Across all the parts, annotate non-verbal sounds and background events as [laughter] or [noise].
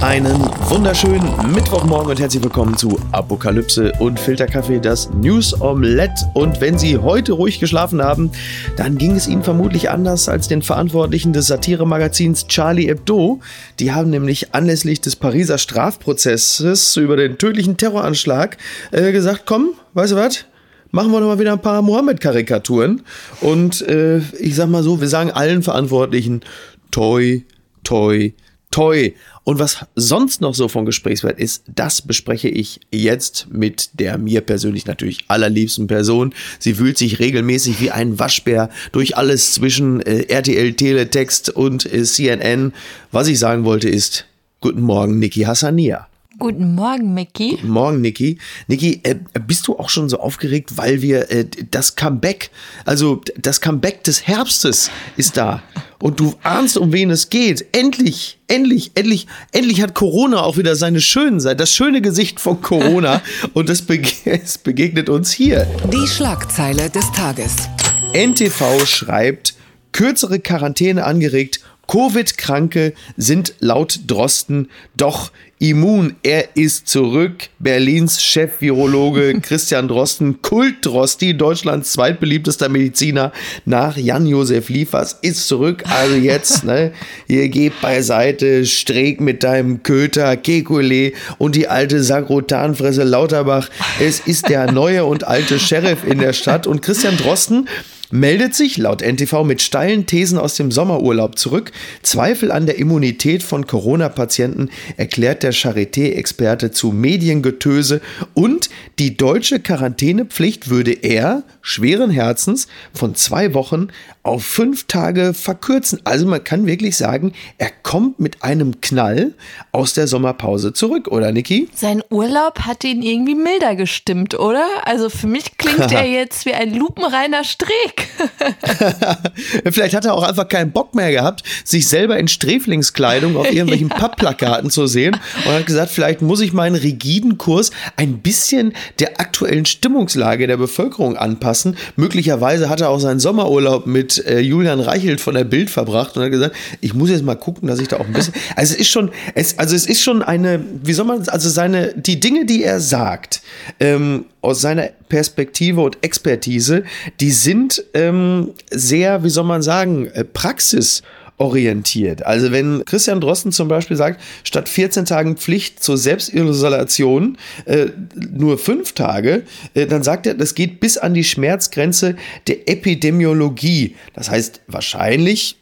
Einen wunderschönen Mittwochmorgen und herzlich willkommen zu Apokalypse und Filterkaffee, das News Omelette. Und wenn Sie heute ruhig geschlafen haben, dann ging es Ihnen vermutlich anders als den Verantwortlichen des Satiremagazins Charlie Hebdo. Die haben nämlich anlässlich des Pariser Strafprozesses über den tödlichen Terroranschlag äh, gesagt, komm, weißt du was? machen wir doch mal wieder ein paar Mohammed-Karikaturen. Und äh, ich sag mal so, wir sagen allen Verantwortlichen, toi, toi, toi. Und was sonst noch so von Gesprächswert ist, das bespreche ich jetzt mit der mir persönlich natürlich allerliebsten Person. Sie fühlt sich regelmäßig wie ein Waschbär durch alles zwischen äh, RTL, Teletext und äh, CNN. Was ich sagen wollte ist, guten Morgen, Niki Hassania. Guten Morgen, Mickey. Guten Morgen, Niki. Niki, äh, bist du auch schon so aufgeregt, weil wir äh, das Comeback, also das Comeback des Herbstes ist da. Und du ahnst, um wen es geht. Endlich, endlich, endlich, endlich hat Corona auch wieder seine schönen Seite, das schöne Gesicht von Corona. [laughs] Und es, bege es begegnet uns hier. Die Schlagzeile des Tages. NTV schreibt, kürzere Quarantäne angeregt, Covid-Kranke sind laut Drosten doch immun. Er ist zurück. Berlins Chef-Virologe [laughs] Christian Drosten, Kult-Drosti, Deutschlands zweitbeliebtester Mediziner nach Jan-Josef Liefers, ist zurück. Also jetzt, ne, hier geht beiseite, Streeck mit deinem Köter, Kekulé und die alte Sagrotanfresse Lauterbach. Es ist der neue und alte Sheriff in der Stadt und Christian Drosten meldet sich laut NTV mit steilen Thesen aus dem Sommerurlaub zurück. Zweifel an der Immunität von Corona-Patienten erklärt der Charité-Experte zu Mediengetöse und die deutsche Quarantänepflicht würde er schweren Herzens von zwei Wochen auf fünf Tage verkürzen. Also man kann wirklich sagen, er kommt mit einem Knall aus der Sommerpause zurück, oder Niki? Sein Urlaub hat ihn irgendwie milder gestimmt, oder? Also für mich klingt [laughs] er jetzt wie ein lupenreiner Streeck. [laughs] [laughs] Vielleicht hat er auch einfach keinen Bock mehr gehabt, sich selber in Sträflingskleidung auf [laughs] irgendwelchen ja. Pappplakaten zu sehen und hat gesagt, vielleicht muss ich meinen rigiden Kurs ein bisschen der aktuellen Stimmungslage der Bevölkerung anpassen. Möglicherweise hat er auch seinen Sommerurlaub mit äh, Julian Reichelt von der Bild verbracht und hat gesagt, ich muss jetzt mal gucken, dass ich da auch ein bisschen. Also es ist schon, es, also es ist schon eine, wie soll man, also seine, die Dinge, die er sagt, ähm, aus seiner Perspektive und Expertise, die sind ähm, sehr, wie soll man sagen, äh, Praxis orientiert. Also wenn Christian Drosten zum Beispiel sagt, statt 14 Tagen Pflicht zur Selbstisolation äh, nur fünf Tage, äh, dann sagt er, das geht bis an die Schmerzgrenze der Epidemiologie. Das heißt, wahrscheinlich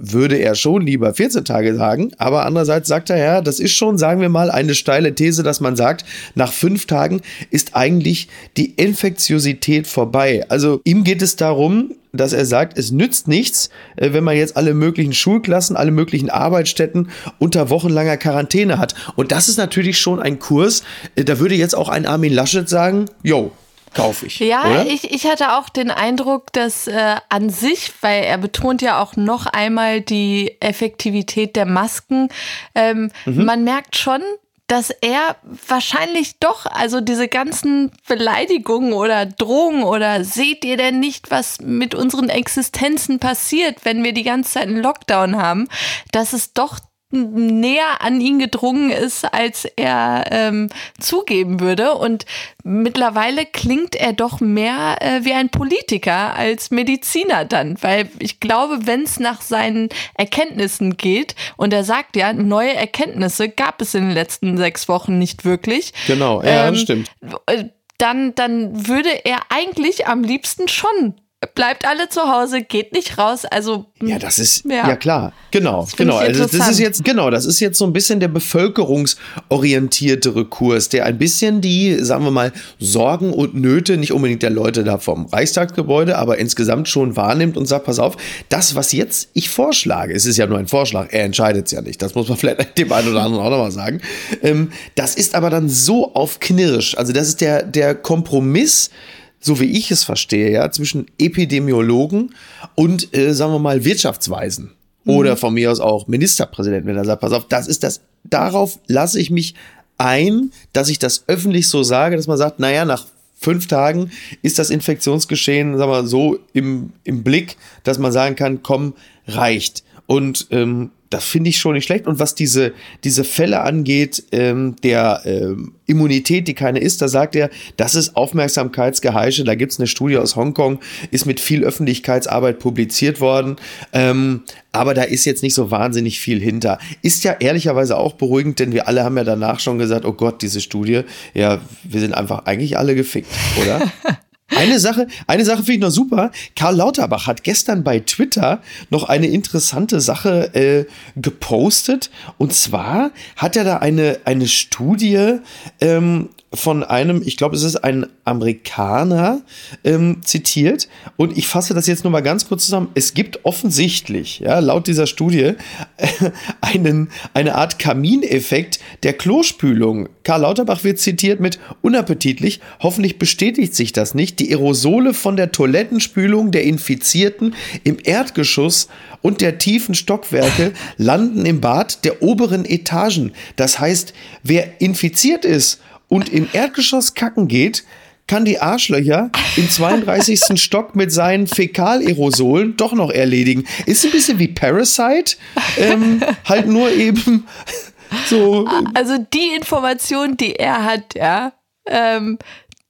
würde er schon lieber 14 Tage sagen, aber andererseits sagt er ja, das ist schon, sagen wir mal, eine steile These, dass man sagt, nach fünf Tagen ist eigentlich die Infektiosität vorbei. Also ihm geht es darum, dass er sagt, es nützt nichts, äh, wenn man jetzt alle möglichen Schulklassen, alle möglichen Arbeitsstätten unter wochenlanger Quarantäne hat. Und das ist natürlich schon ein Kurs, äh, da würde jetzt auch ein Armin Laschet sagen, yo, kaufe ich. Ja, ich, ich hatte auch den Eindruck, dass äh, an sich, weil er betont ja auch noch einmal die Effektivität der Masken, ähm, mhm. man merkt schon, dass er wahrscheinlich doch, also diese ganzen Beleidigungen oder Drohungen oder seht ihr denn nicht, was mit unseren Existenzen passiert, wenn wir die ganze Zeit einen Lockdown haben, dass es doch näher an ihn gedrungen ist, als er ähm, zugeben würde. Und mittlerweile klingt er doch mehr äh, wie ein Politiker als Mediziner dann, weil ich glaube, wenn es nach seinen Erkenntnissen geht, und er sagt ja, neue Erkenntnisse gab es in den letzten sechs Wochen nicht wirklich. Genau, ja, ähm, stimmt. Äh, dann, dann würde er eigentlich am liebsten schon bleibt alle zu Hause, geht nicht raus. Also ja, das ist ja, ja klar, genau, das genau. Also das ist jetzt genau, das ist jetzt so ein bisschen der bevölkerungsorientiertere Kurs, der ein bisschen die, sagen wir mal, Sorgen und Nöte nicht unbedingt der Leute da vom Reichstagsgebäude, aber insgesamt schon wahrnimmt und sagt, pass auf, das, was jetzt ich vorschlage, es ist ja nur ein Vorschlag, er entscheidet es ja nicht. Das muss man [laughs] vielleicht dem einen oder anderen auch nochmal sagen. Ähm, das ist aber dann so auf Knirsch. Also das ist der der Kompromiss so wie ich es verstehe, ja, zwischen Epidemiologen und, äh, sagen wir mal, Wirtschaftsweisen. Mhm. Oder von mir aus auch Ministerpräsident, wenn er sagt, pass auf, das ist das, darauf lasse ich mich ein, dass ich das öffentlich so sage, dass man sagt, naja, nach fünf Tagen ist das Infektionsgeschehen, sagen wir so, im, im Blick, dass man sagen kann, komm, reicht. Und ähm, das finde ich schon nicht schlecht. Und was diese, diese Fälle angeht, ähm, der ähm, Immunität, die keine ist, da sagt er, das ist Aufmerksamkeitsgeheische. Da gibt es eine Studie aus Hongkong, ist mit viel Öffentlichkeitsarbeit publiziert worden. Ähm, aber da ist jetzt nicht so wahnsinnig viel hinter. Ist ja ehrlicherweise auch beruhigend, denn wir alle haben ja danach schon gesagt, oh Gott, diese Studie, ja, wir sind einfach eigentlich alle gefickt, oder? [laughs] Eine Sache, eine Sache finde ich noch super. Karl Lauterbach hat gestern bei Twitter noch eine interessante Sache äh, gepostet. Und zwar hat er da eine, eine Studie ähm, von einem, ich glaube, es ist ein Amerikaner ähm, zitiert. Und ich fasse das jetzt nur mal ganz kurz zusammen. Es gibt offensichtlich, ja, laut dieser Studie, äh, [laughs] einen, eine Art Kamineffekt der Klospülung. Karl Lauterbach wird zitiert mit unappetitlich. Hoffentlich bestätigt sich das nicht. Die Aerosole von der Toilettenspülung der Infizierten im Erdgeschoss und der tiefen Stockwerke landen im Bad der oberen Etagen. Das heißt, wer infiziert ist, und im Erdgeschoss kacken geht, kann die Arschlöcher im 32. [laughs] Stock mit seinen Fäkalerosolen doch noch erledigen. Ist ein bisschen wie Parasite, ähm, halt nur eben so. Also die Information, die er hat, ja, ähm,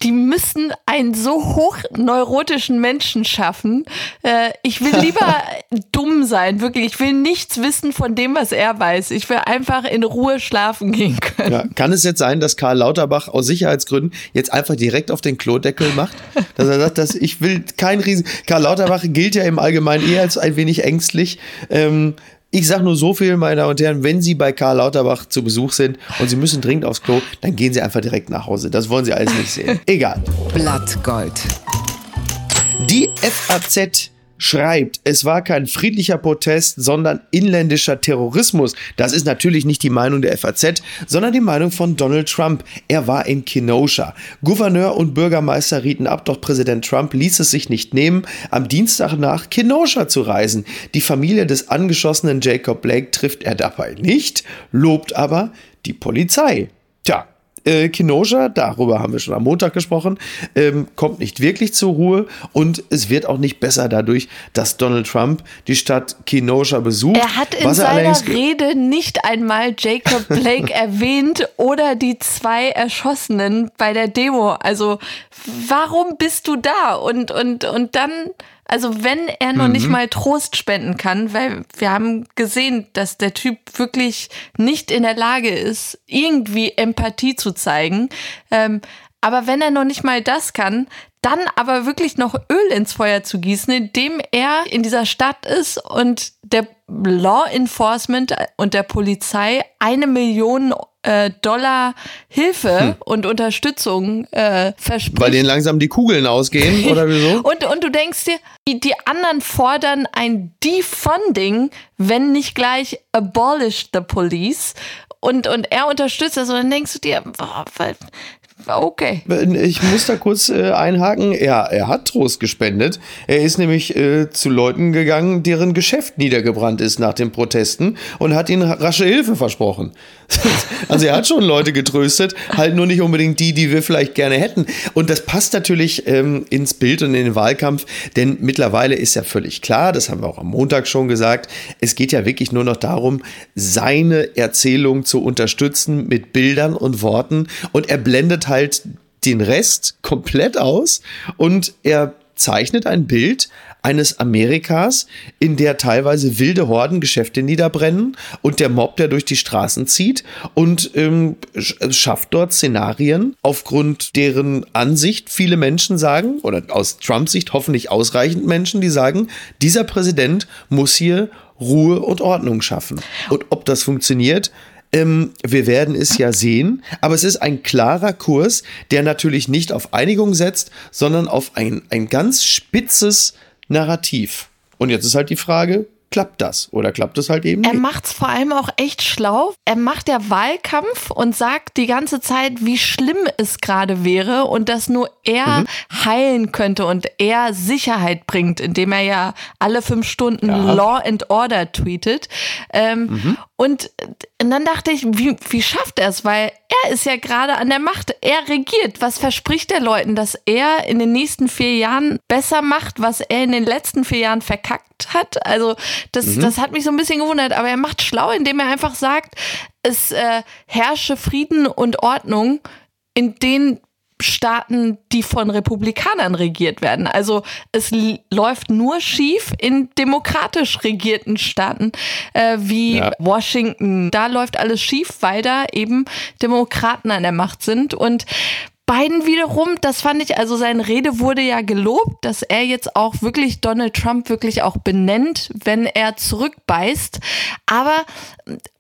die müssen einen so hochneurotischen Menschen schaffen. Äh, ich will lieber [laughs] dumm sein, wirklich. Ich will nichts wissen von dem, was er weiß. Ich will einfach in Ruhe schlafen gehen können. Ja, kann es jetzt sein, dass Karl Lauterbach aus Sicherheitsgründen jetzt einfach direkt auf den Klodeckel macht? Dass er sagt, dass ich will kein Riesen. Karl Lauterbach gilt ja im Allgemeinen eher als ein wenig ängstlich. Ähm, ich sage nur so viel, meine Damen und Herren, wenn Sie bei Karl Lauterbach zu Besuch sind und Sie müssen dringend aufs Klo, dann gehen Sie einfach direkt nach Hause. Das wollen Sie alles nicht sehen. [laughs] Egal. Blattgold. Die FAZ schreibt, es war kein friedlicher Protest, sondern inländischer Terrorismus. Das ist natürlich nicht die Meinung der FAZ, sondern die Meinung von Donald Trump. Er war in Kenosha. Gouverneur und Bürgermeister rieten ab, doch Präsident Trump ließ es sich nicht nehmen, am Dienstag nach Kenosha zu reisen. Die Familie des angeschossenen Jacob Blake trifft er dabei nicht, lobt aber die Polizei. Tja, äh, Kenosha, darüber haben wir schon am Montag gesprochen, ähm, kommt nicht wirklich zur Ruhe und es wird auch nicht besser dadurch, dass Donald Trump die Stadt Kenosha besucht. Er hat in seiner Rede nicht einmal Jacob Blake [laughs] erwähnt oder die zwei Erschossenen bei der Demo. Also warum bist du da? Und, und, und dann also wenn er noch mhm. nicht mal Trost spenden kann, weil wir haben gesehen, dass der Typ wirklich nicht in der Lage ist, irgendwie Empathie zu zeigen. Ähm, aber wenn er noch nicht mal das kann, dann aber wirklich noch Öl ins Feuer zu gießen, indem er in dieser Stadt ist und der Law Enforcement und der Polizei eine Million äh, Dollar Hilfe hm. und Unterstützung äh, verspricht. Weil denen langsam die Kugeln ausgehen [laughs] oder wieso? und, und du denkst dir, die, die anderen fordern ein Defunding, wenn nicht gleich abolish the police. Und, und er unterstützt das und dann denkst du dir, boah, Okay. Ich muss da kurz äh, einhaken. Ja, er hat Trost gespendet. Er ist nämlich äh, zu Leuten gegangen, deren Geschäft niedergebrannt ist nach den Protesten und hat ihnen rasche Hilfe versprochen. [laughs] also er hat schon Leute getröstet, halt nur nicht unbedingt die, die wir vielleicht gerne hätten. Und das passt natürlich ähm, ins Bild und in den Wahlkampf, denn mittlerweile ist ja völlig klar, das haben wir auch am Montag schon gesagt, es geht ja wirklich nur noch darum, seine Erzählung zu unterstützen mit Bildern und Worten und er blendet halt den Rest komplett aus und er zeichnet ein Bild eines Amerikas, in der teilweise wilde Horden Geschäfte niederbrennen und der Mob, der durch die Straßen zieht und ähm, schafft dort Szenarien, aufgrund deren Ansicht viele Menschen sagen, oder aus Trumps Sicht hoffentlich ausreichend Menschen, die sagen, dieser Präsident muss hier Ruhe und Ordnung schaffen. Und ob das funktioniert, ähm, wir werden es ja sehen, aber es ist ein klarer Kurs, der natürlich nicht auf Einigung setzt, sondern auf ein, ein ganz spitzes Narrativ. Und jetzt ist halt die Frage, klappt das oder klappt es halt eben er nicht. Er macht es vor allem auch echt schlau. Er macht ja Wahlkampf und sagt die ganze Zeit, wie schlimm es gerade wäre und dass nur er mhm. heilen könnte und er Sicherheit bringt, indem er ja alle fünf Stunden ja. Law and Order tweetet. Ähm, mhm. Und und dann dachte ich, wie, wie schafft er es? Weil er ist ja gerade an der Macht. Er regiert. Was verspricht er Leuten, dass er in den nächsten vier Jahren besser macht, was er in den letzten vier Jahren verkackt hat? Also, das, mhm. das hat mich so ein bisschen gewundert. Aber er macht schlau, indem er einfach sagt, es äh, herrsche Frieden und Ordnung in den Staaten, die von Republikanern regiert werden. Also es läuft nur schief in demokratisch regierten Staaten äh, wie ja. Washington. Da läuft alles schief, weil da eben Demokraten an der Macht sind. Und Biden wiederum, das fand ich, also seine Rede wurde ja gelobt, dass er jetzt auch wirklich Donald Trump wirklich auch benennt, wenn er zurückbeißt. Aber,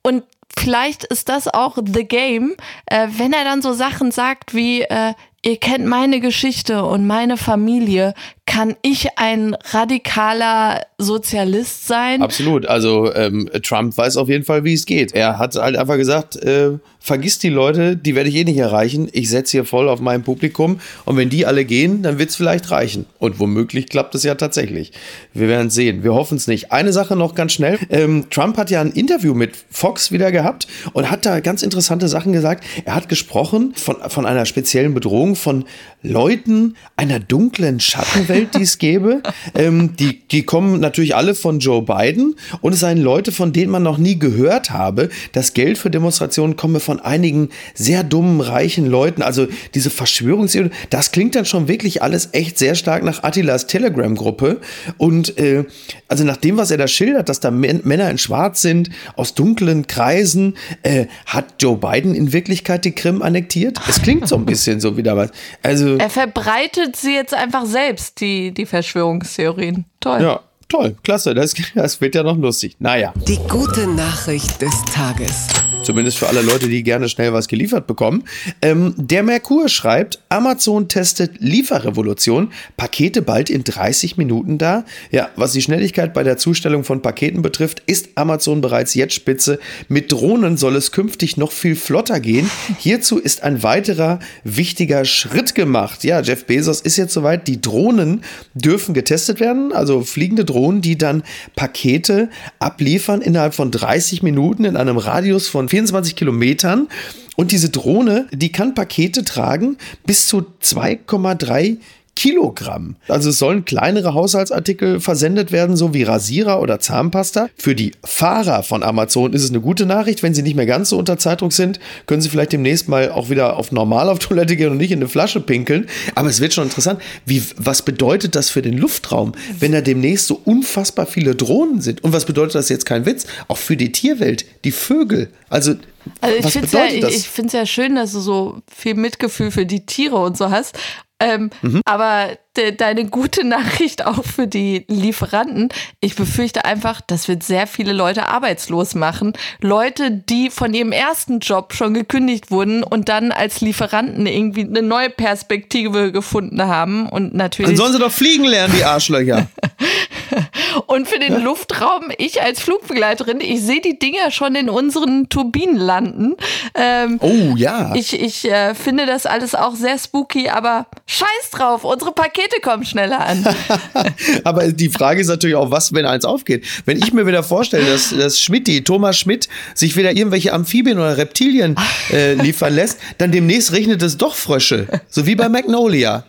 und vielleicht ist das auch The Game, äh, wenn er dann so Sachen sagt wie, äh, ihr kennt meine Geschichte und meine Familie, kann ich ein radikaler Sozialist sein? Absolut. Also ähm, Trump weiß auf jeden Fall, wie es geht. Er hat halt einfach gesagt, äh, vergiss die Leute, die werde ich eh nicht erreichen. Ich setze hier voll auf mein Publikum und wenn die alle gehen, dann wird es vielleicht reichen. Und womöglich klappt es ja tatsächlich. Wir werden sehen. Wir hoffen es nicht. Eine Sache noch ganz schnell. Ähm, Trump hat ja ein Interview mit Fox wieder gehabt und hat da ganz interessante Sachen gesagt. Er hat gesprochen von, von einer speziellen Bedrohung von Leuten einer dunklen Schattenwelt Welt, die es gäbe. Ähm, die, die kommen natürlich alle von Joe Biden und es seien Leute, von denen man noch nie gehört habe. Das Geld für Demonstrationen komme von einigen sehr dummen, reichen Leuten. Also diese Verschwörungstheorie, das klingt dann schon wirklich alles echt sehr stark nach Attilas Telegram-Gruppe. Und äh, also nach dem, was er da schildert, dass da Männer in Schwarz sind, aus dunklen Kreisen, äh, hat Joe Biden in Wirklichkeit die Krim annektiert? Es klingt so ein bisschen so wieder was. Also, er verbreitet sie jetzt einfach selbst, die die, die Verschwörungstheorien. Toll. Ja, toll, klasse. Das, [laughs] das wird ja noch lustig. Naja. Die gute Nachricht des Tages. Zumindest für alle Leute, die gerne schnell was geliefert bekommen. Ähm, der Merkur schreibt, Amazon testet Lieferrevolution, Pakete bald in 30 Minuten da. Ja, was die Schnelligkeit bei der Zustellung von Paketen betrifft, ist Amazon bereits jetzt spitze. Mit Drohnen soll es künftig noch viel flotter gehen. Hierzu ist ein weiterer wichtiger Schritt gemacht. Ja, Jeff Bezos ist jetzt soweit. Die Drohnen dürfen getestet werden, also fliegende Drohnen, die dann Pakete abliefern innerhalb von 30 Minuten in einem Radius von 24 Kilometern. Und diese Drohne, die kann Pakete tragen bis zu 2,3 Kilogramm. Also es sollen kleinere Haushaltsartikel versendet werden, so wie Rasierer oder Zahnpasta. Für die Fahrer von Amazon ist es eine gute Nachricht. Wenn sie nicht mehr ganz so unter Zeitdruck sind, können sie vielleicht demnächst mal auch wieder auf normal auf Toilette gehen und nicht in eine Flasche pinkeln. Aber es wird schon interessant. Wie, was bedeutet das für den Luftraum, wenn da demnächst so unfassbar viele Drohnen sind? Und was bedeutet das jetzt kein Witz? Auch für die Tierwelt, die Vögel. Also also ich finde es ja, ich, ich ja schön, dass du so viel Mitgefühl für die Tiere und so hast. Ähm, mhm. Aber de deine gute Nachricht auch für die Lieferanten. Ich befürchte einfach, das wird sehr viele Leute arbeitslos machen. Leute, die von ihrem ersten Job schon gekündigt wurden und dann als Lieferanten irgendwie eine neue Perspektive gefunden haben. Und natürlich. Dann sollen sie doch fliegen lernen, die Arschlöcher. [laughs] [laughs] Und für den Luftraum, ich als Flugbegleiterin, ich sehe die Dinger schon in unseren Turbinen landen. Ähm, oh ja. Ich, ich äh, finde das alles auch sehr spooky, aber scheiß drauf, unsere Pakete kommen schneller an. [laughs] aber die Frage ist natürlich auch, was, wenn eins aufgeht? Wenn ich mir wieder vorstelle, dass, dass Schmidti, Thomas Schmidt, sich wieder irgendwelche Amphibien oder Reptilien äh, liefern lässt, dann demnächst regnet es doch Frösche. So wie bei Magnolia.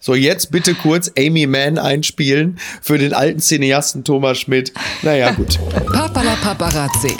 So, jetzt bitte kurz Amy Mann einspielen für den alten Cineasten Thomas Schmidt. Naja, gut. Papala Paparazzi.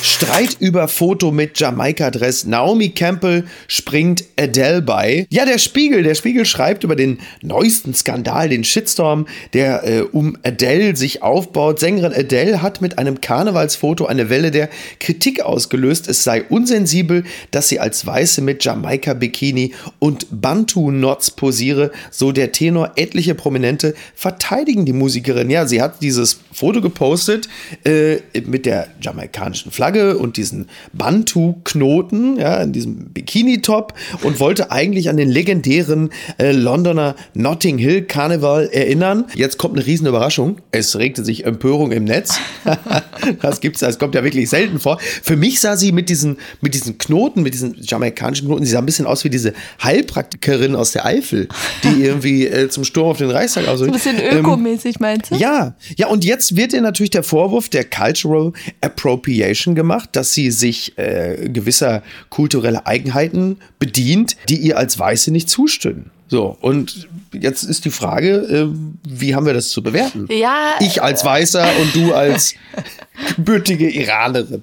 Streit über Foto mit Jamaika-Dress. Naomi Campbell springt Adele bei. Ja, der Spiegel, der Spiegel schreibt über den neuesten Skandal, den Shitstorm, der äh, um Adele sich aufbaut. Sängerin Adele hat mit einem Karnevalsfoto eine Welle der Kritik ausgelöst. Es sei unsensibel, dass sie als Weiße mit Jamaika-Bikini und Bantu-Knots posiere. So der Tenor. Etliche Prominente verteidigen die Musikerin. Ja, sie hat dieses Foto gepostet äh, mit der jamaikanischen Flagge Flagge und diesen Bantu-Knoten, ja, in diesem Bikini-Top und wollte eigentlich an den legendären äh, Londoner Notting Hill Karneval erinnern. Jetzt kommt eine riesen Überraschung. Es regte sich Empörung im Netz. [laughs] das gibt's, das kommt ja wirklich selten vor. Für mich sah sie mit diesen, mit diesen Knoten, mit diesen jamaikanischen Knoten, sie sah ein bisschen aus wie diese Heilpraktikerin aus der Eifel, die [laughs] irgendwie äh, zum Sturm auf den Reichstag aus. So ein bisschen ähm, ökomäßig, ähm, meinst du? Ja, ja, und jetzt wird ihr natürlich der Vorwurf der Cultural Appropriation gemacht, dass sie sich äh, gewisser kultureller Eigenheiten bedient, die ihr als Weiße nicht zustimmen. So, und jetzt ist die Frage, äh, wie haben wir das zu bewerten? Ja. Ich als Weißer und du als [laughs] gebürtige Iranerin.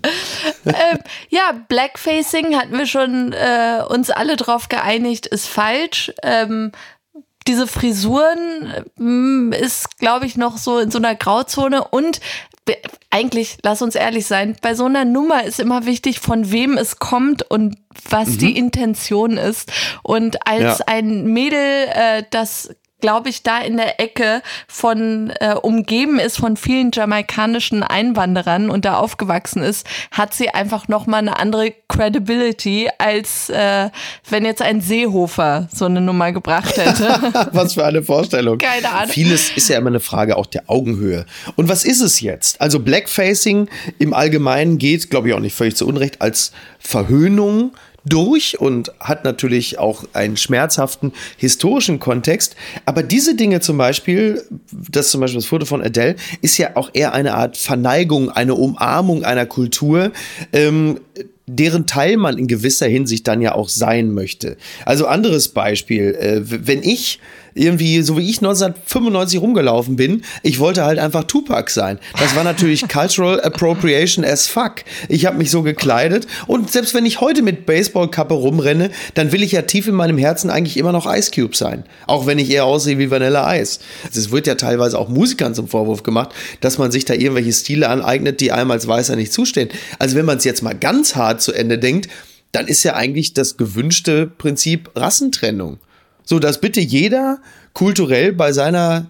ähm, ja, Blackfacing hatten wir schon äh, uns alle drauf geeinigt, ist falsch. Ähm, diese Frisuren äh, ist, glaube ich, noch so in so einer Grauzone und eigentlich, lass uns ehrlich sein, bei so einer Nummer ist immer wichtig, von wem es kommt und was mhm. die Intention ist. Und als ja. ein Mädel, äh, das glaube ich, da in der Ecke von äh, umgeben ist von vielen jamaikanischen Einwanderern und da aufgewachsen ist, hat sie einfach noch mal eine andere Credibility, als äh, wenn jetzt ein Seehofer so eine Nummer gebracht hätte. [laughs] was für eine Vorstellung. Keine Ahnung. Vieles ist ja immer eine Frage auch der Augenhöhe. Und was ist es jetzt? Also Blackfacing im Allgemeinen geht, glaube ich auch nicht völlig zu Unrecht, als Verhöhnung durch und hat natürlich auch einen schmerzhaften historischen Kontext. Aber diese Dinge zum Beispiel, das zum Beispiel das Foto von Adele, ist ja auch eher eine Art Verneigung, eine Umarmung einer Kultur. Ähm, deren Teil man in gewisser Hinsicht dann ja auch sein möchte. Also anderes Beispiel, äh, wenn ich irgendwie, so wie ich 1995 rumgelaufen bin, ich wollte halt einfach Tupac sein. Das war natürlich [laughs] Cultural Appropriation as fuck. Ich habe mich so gekleidet und selbst wenn ich heute mit Baseballkappe rumrenne, dann will ich ja tief in meinem Herzen eigentlich immer noch Ice Cube sein. Auch wenn ich eher aussehe wie Vanilla Ice. Es wird ja teilweise auch Musikern zum Vorwurf gemacht, dass man sich da irgendwelche Stile aneignet, die einem als Weißer nicht zustehen. Also wenn man es jetzt mal ganz hart zu Ende denkt, dann ist ja eigentlich das gewünschte Prinzip Rassentrennung so dass bitte jeder kulturell bei seiner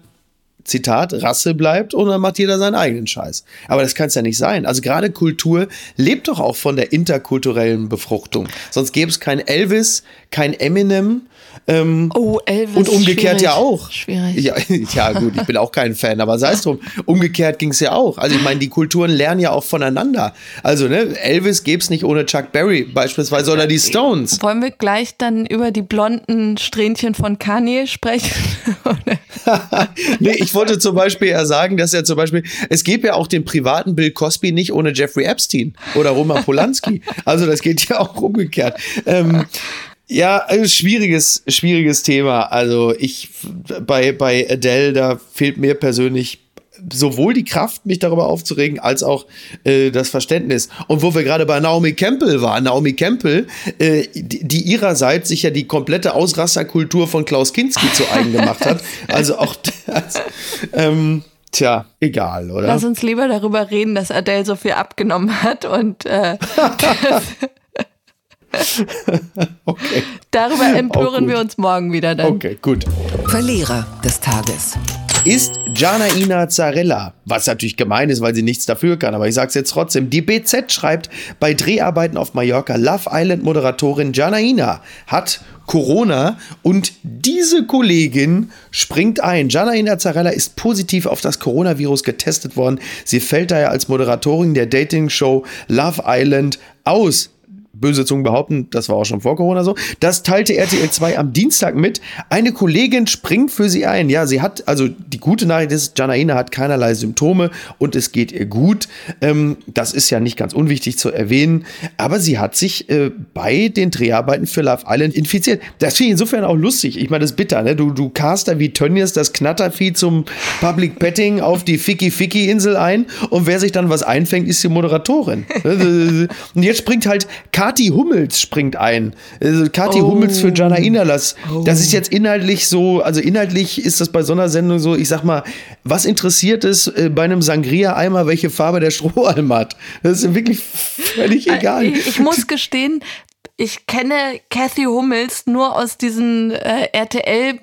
Zitat, Rasse bleibt und dann macht jeder seinen eigenen Scheiß. Aber das kann es ja nicht sein. Also gerade Kultur lebt doch auch von der interkulturellen Befruchtung. Sonst gäbe es kein Elvis, kein Eminem, ähm, oh, Elvis. Und umgekehrt schwierig. ja auch. Schwierig. Ja, [laughs] ja, gut, ich bin auch kein Fan, aber sei es drum. Umgekehrt ging es ja auch. Also ich meine, die Kulturen lernen ja auch voneinander. Also, ne, Elvis gäbe es nicht ohne Chuck Berry beispielsweise oder die Stones. Wollen wir gleich dann über die blonden Strähnchen von Kanye sprechen? [laughs] [laughs] nee, ich wollte zum Beispiel ja sagen, dass ja zum Beispiel, es gäbe ja auch den privaten Bill Cosby nicht ohne Jeffrey Epstein oder Roman Polanski. [laughs] Also das geht ja auch umgekehrt. Ähm, ja, also schwieriges, schwieriges Thema. Also ich bei, bei Adele, da fehlt mir persönlich sowohl die Kraft, mich darüber aufzuregen, als auch äh, das Verständnis. Und wo wir gerade bei Naomi Campbell waren, Naomi Campbell, äh, die, die ihrerseits sich ja die komplette Ausrasterkultur von Klaus Kinski zu eigen gemacht hat. [laughs] Also auch das, ähm, Tja, egal, oder? Lass uns lieber darüber reden, dass Adele so viel abgenommen hat und äh, [laughs] [laughs] okay. Darüber empören wir uns morgen wieder dann. Okay, gut. Verlierer des Tages ist Janaina Zarella, was natürlich gemein ist, weil sie nichts dafür kann, aber ich sag's jetzt trotzdem. Die BZ schreibt, bei Dreharbeiten auf Mallorca, Love Island Moderatorin Janaina hat Corona und diese Kollegin springt ein. Janaina Zarella ist positiv auf das Coronavirus getestet worden. Sie fällt daher als Moderatorin der Dating-Show Love Island aus böse Zungen behaupten, das war auch schon vor Corona so. Das teilte RTL 2 am Dienstag mit. Eine Kollegin springt für sie ein. Ja, sie hat, also die gute Nachricht ist, Janaina hat keinerlei Symptome und es geht ihr gut. Ähm, das ist ja nicht ganz unwichtig zu erwähnen. Aber sie hat sich äh, bei den Dreharbeiten für Love Island infiziert. Das finde ich insofern auch lustig. Ich meine, das ist bitter, ne? Du, du caster wie Tönnies das Knattervieh zum Public Petting auf die Ficky-Ficky-Insel ein und wer sich dann was einfängt, ist die Moderatorin. [laughs] und jetzt springt halt Kati Hummels springt ein. Also Kati oh. Hummels für Jana Inalas. Oh. Das ist jetzt inhaltlich so, also inhaltlich ist das bei so einer Sendung so, ich sag mal, was interessiert es äh, bei einem Sangria-Eimer, welche Farbe der Strohhalm hat? Das ist wirklich völlig äh, egal. Ich, ich muss gestehen, ich kenne Kathy Hummels nur aus diesen äh, RTL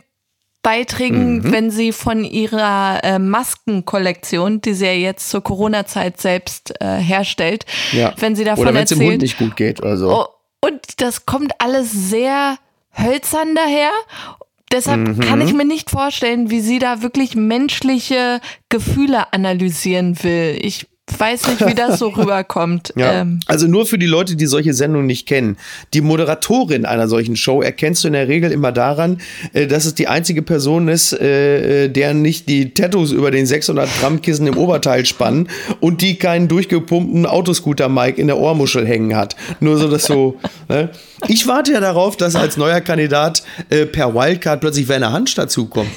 Beiträgen, mhm. wenn sie von ihrer äh, Maskenkollektion, die sie ja jetzt zur Corona-Zeit selbst äh, herstellt, ja. wenn sie davon oder erzählt. Oder wenn es dem Hund nicht gut geht oder so. Oh, und das kommt alles sehr hölzern daher. Deshalb mhm. kann ich mir nicht vorstellen, wie sie da wirklich menschliche Gefühle analysieren will. Ich weiß nicht, wie das so [laughs] rüberkommt. Ja. Ähm. Also nur für die Leute, die solche Sendungen nicht kennen. Die Moderatorin einer solchen Show erkennst du in der Regel immer daran, äh, dass es die einzige Person ist, äh, äh, der nicht die Tattoos über den 600 Gramm Kissen im Oberteil spannen und die keinen durchgepumpten Autoscooter-Mic in der Ohrmuschel hängen hat. Nur so, dass so. [laughs] Ne? Ich warte ja darauf, dass als neuer Kandidat äh, per Wildcard plötzlich Werner Hansch dazukommt.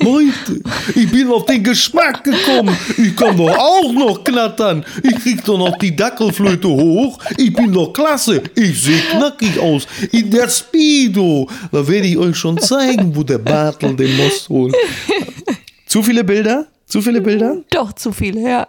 Ich bin auf den Geschmack gekommen. Ich kann doch auch noch knattern. Ich krieg doch noch die Dackelflöte hoch. Ich bin doch klasse. Ich sehe knackig aus. In der Speedo. Da werde ich euch schon zeigen, wo der Bartel den muss holen. Zu viele Bilder? Zu viele Bilder? Doch, zu viele, ja.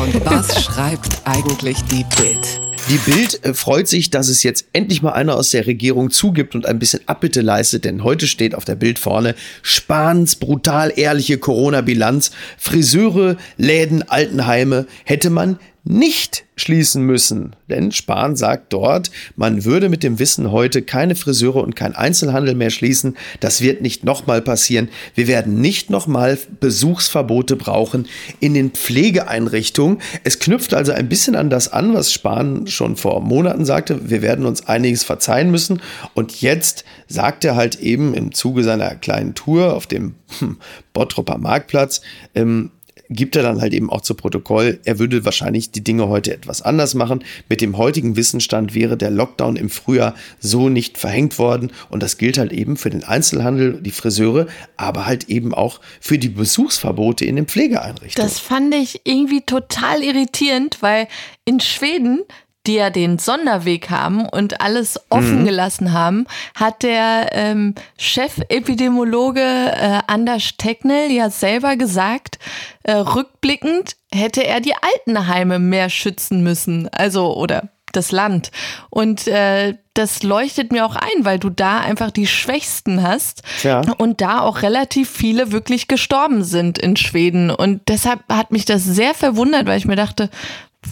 Und was schreibt eigentlich die Bild? Die Bild äh, freut sich, dass es jetzt endlich mal einer aus der Regierung zugibt und ein bisschen Abbitte leistet, denn heute steht auf der Bild vorne Spahns brutal ehrliche Corona-Bilanz. Friseure, Läden, Altenheime hätte man nicht schließen müssen. Denn Spahn sagt dort, man würde mit dem Wissen heute keine Friseure und kein Einzelhandel mehr schließen. Das wird nicht nochmal passieren. Wir werden nicht nochmal Besuchsverbote brauchen in den Pflegeeinrichtungen. Es knüpft also ein bisschen an das an, was Spahn schon vor Monaten sagte. Wir werden uns einiges verzeihen müssen. Und jetzt sagt er halt eben im Zuge seiner kleinen Tour auf dem hm, Bottropper Marktplatz, ähm, gibt er dann halt eben auch zu Protokoll, er würde wahrscheinlich die Dinge heute etwas anders machen. Mit dem heutigen Wissensstand wäre der Lockdown im Frühjahr so nicht verhängt worden. Und das gilt halt eben für den Einzelhandel, die Friseure, aber halt eben auch für die Besuchsverbote in den Pflegeeinrichtungen. Das fand ich irgendwie total irritierend, weil in Schweden die ja den Sonderweg haben und alles offen mhm. gelassen haben, hat der ähm, Chefepidemiologe äh, Anders Tecknell ja selber gesagt, äh, rückblickend hätte er die Altenheime mehr schützen müssen. Also, oder das Land. Und äh, das leuchtet mir auch ein, weil du da einfach die Schwächsten hast ja. und da auch relativ viele wirklich gestorben sind in Schweden. Und deshalb hat mich das sehr verwundert, weil ich mir dachte,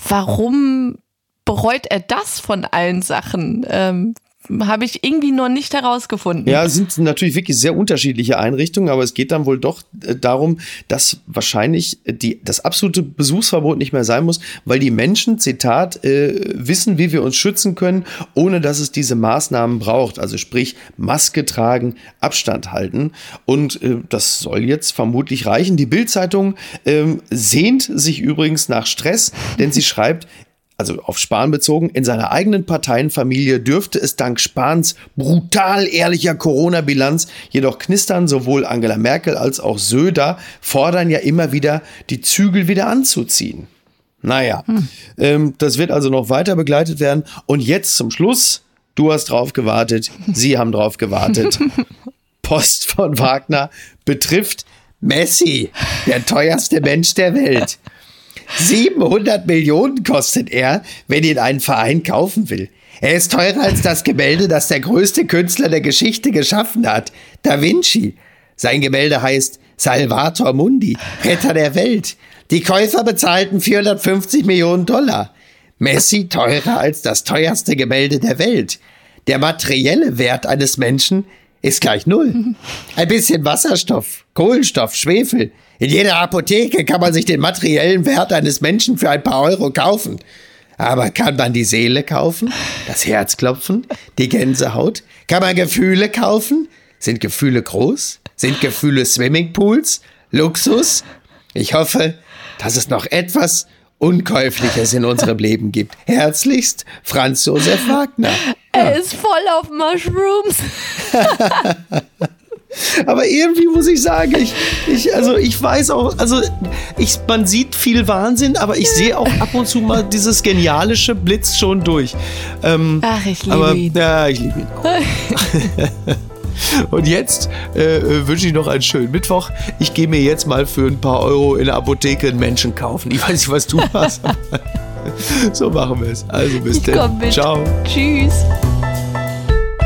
warum bereut er das von allen Sachen? Ähm, habe ich irgendwie noch nicht herausgefunden. Ja, sind natürlich wirklich sehr unterschiedliche Einrichtungen, aber es geht dann wohl doch äh, darum, dass wahrscheinlich die, das absolute Besuchsverbot nicht mehr sein muss, weil die Menschen, Zitat, äh, wissen, wie wir uns schützen können, ohne dass es diese Maßnahmen braucht. Also sprich, Maske tragen, Abstand halten. Und äh, das soll jetzt vermutlich reichen. Die Bildzeitung äh, sehnt sich übrigens nach Stress, denn sie [laughs] schreibt, also auf Spahn bezogen, in seiner eigenen Parteienfamilie dürfte es dank Spahns brutal ehrlicher Corona-Bilanz jedoch knistern. Sowohl Angela Merkel als auch Söder fordern ja immer wieder, die Zügel wieder anzuziehen. Naja, hm. ähm, das wird also noch weiter begleitet werden. Und jetzt zum Schluss, du hast drauf gewartet, Sie haben drauf gewartet. [laughs] Post von Wagner betrifft Messi, der teuerste Mensch der Welt. 700 Millionen kostet er, wenn ihn ein Verein kaufen will. Er ist teurer als das Gemälde, das der größte Künstler der Geschichte geschaffen hat, Da Vinci. Sein Gemälde heißt Salvator Mundi, Retter der Welt. Die Käufer bezahlten 450 Millionen Dollar. Messi teurer als das teuerste Gemälde der Welt. Der materielle Wert eines Menschen ist gleich null. Ein bisschen Wasserstoff, Kohlenstoff, Schwefel, in jeder Apotheke kann man sich den materiellen Wert eines Menschen für ein paar Euro kaufen. Aber kann man die Seele kaufen? Das Herzklopfen? Die Gänsehaut? Kann man Gefühle kaufen? Sind Gefühle groß? Sind Gefühle Swimmingpools? Luxus? Ich hoffe, dass es noch etwas Unkäufliches in unserem Leben gibt. Herzlichst, Franz Josef Wagner. Er ist voll auf Mushrooms. [laughs] Aber irgendwie muss ich sagen, ich, ich, also ich weiß auch, also ich, man sieht viel Wahnsinn, aber ich sehe auch ab und zu mal dieses genialische Blitz schon durch. Ähm, Ach, ich liebe aber, ihn. Ja, ich liebe ihn. [laughs] Und jetzt äh, wünsche ich noch einen schönen Mittwoch. Ich gehe mir jetzt mal für ein paar Euro in der Apotheke einen Menschen kaufen. Ich weiß nicht, was du hast. [laughs] so machen wir es. Also bis dann. Ciao. Tschüss.